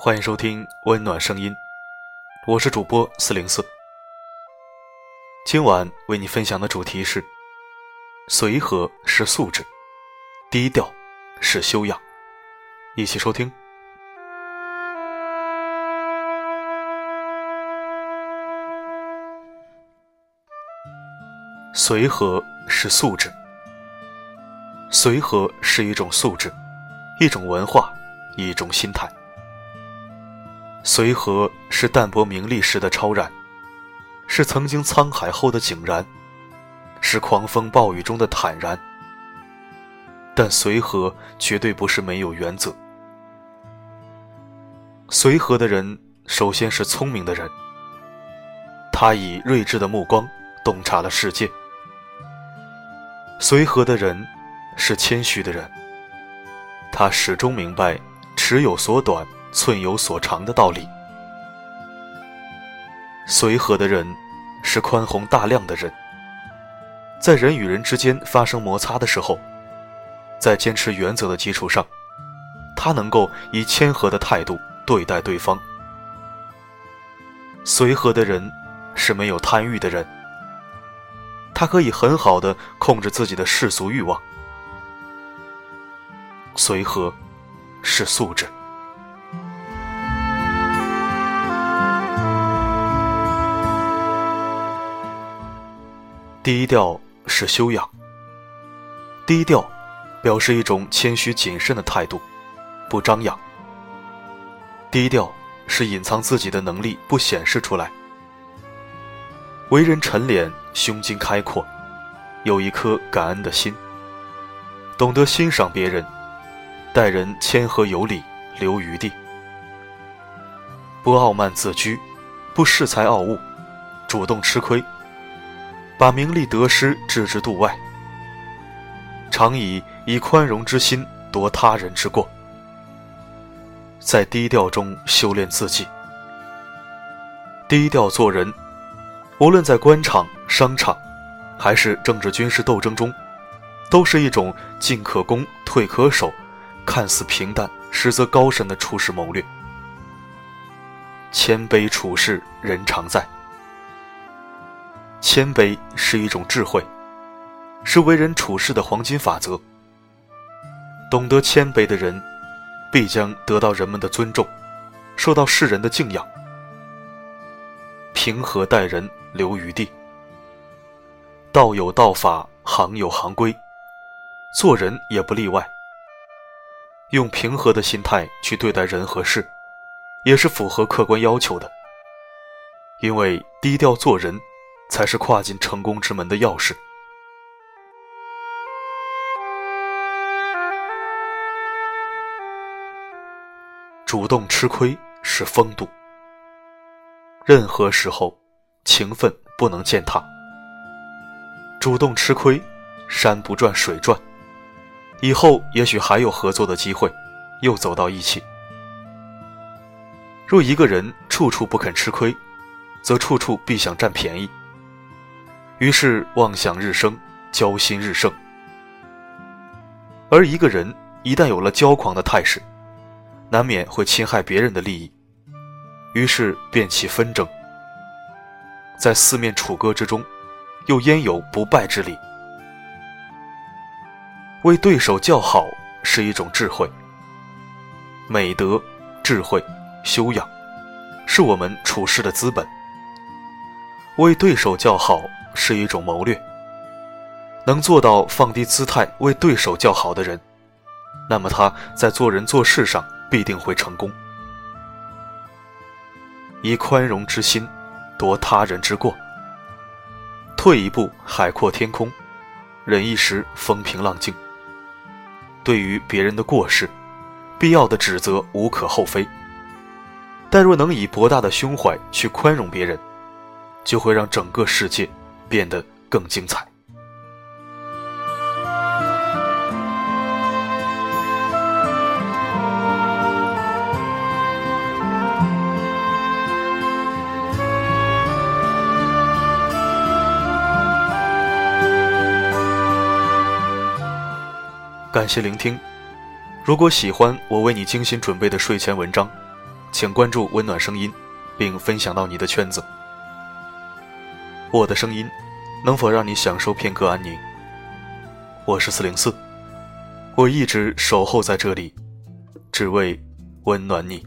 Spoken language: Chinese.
欢迎收听温暖声音，我是主播四零四。今晚为你分享的主题是：随和是素质，低调是修养。一起收听。随和是素质，随和是一种素质，一种文化，一种心态。随和是淡泊名利时的超然，是曾经沧海后的井然，是狂风暴雨中的坦然。但随和绝对不是没有原则。随和的人，首先是聪明的人，他以睿智的目光洞察了世界。随和的人是谦虚的人，他始终明白尺有所短、寸有所长的道理。随和的人是宽宏大量的人，在人与人之间发生摩擦的时候，在坚持原则的基础上，他能够以谦和的态度对待对方。随和的人是没有贪欲的人。他可以很好的控制自己的世俗欲望，随和是素质，低调是修养。低调表示一种谦虚谨慎的态度，不张扬。低调是隐藏自己的能力，不显示出来。为人沉敛，胸襟开阔，有一颗感恩的心，懂得欣赏别人，待人谦和有礼，留余地，不傲慢自居，不恃才傲物，主动吃亏，把名利得失置之度外，常以以宽容之心夺他人之过，在低调中修炼自己，低调做人。无论在官场、商场，还是政治军事斗争中，都是一种进可攻、退可守，看似平淡，实则高深的处事谋略。谦卑处事，人常在。谦卑是一种智慧，是为人处事的黄金法则。懂得谦卑的人，必将得到人们的尊重，受到世人的敬仰。平和待人。留余地。道有道法，行有行规，做人也不例外。用平和的心态去对待人和事，也是符合客观要求的。因为低调做人，才是跨进成功之门的钥匙。主动吃亏是风度。任何时候。情分不能践踏，主动吃亏，山不转水转，以后也许还有合作的机会，又走到一起。若一个人处处不肯吃亏，则处处必想占便宜，于是妄想日生，骄心日盛。而一个人一旦有了骄狂的态势，难免会侵害别人的利益，于是便起纷争。在四面楚歌之中，又焉有不败之理？为对手叫好是一种智慧，美德、智慧、修养，是我们处事的资本。为对手叫好是一种谋略，能做到放低姿态为对手叫好的人，那么他在做人做事上必定会成功。以宽容之心。夺他人之过，退一步海阔天空，忍一时风平浪静。对于别人的过失，必要的指责无可厚非。但若能以博大的胸怀去宽容别人，就会让整个世界变得更精彩。感谢聆听。如果喜欢我为你精心准备的睡前文章，请关注“温暖声音”，并分享到你的圈子。我的声音能否让你享受片刻安宁？我是四零四，我一直守候在这里，只为温暖你。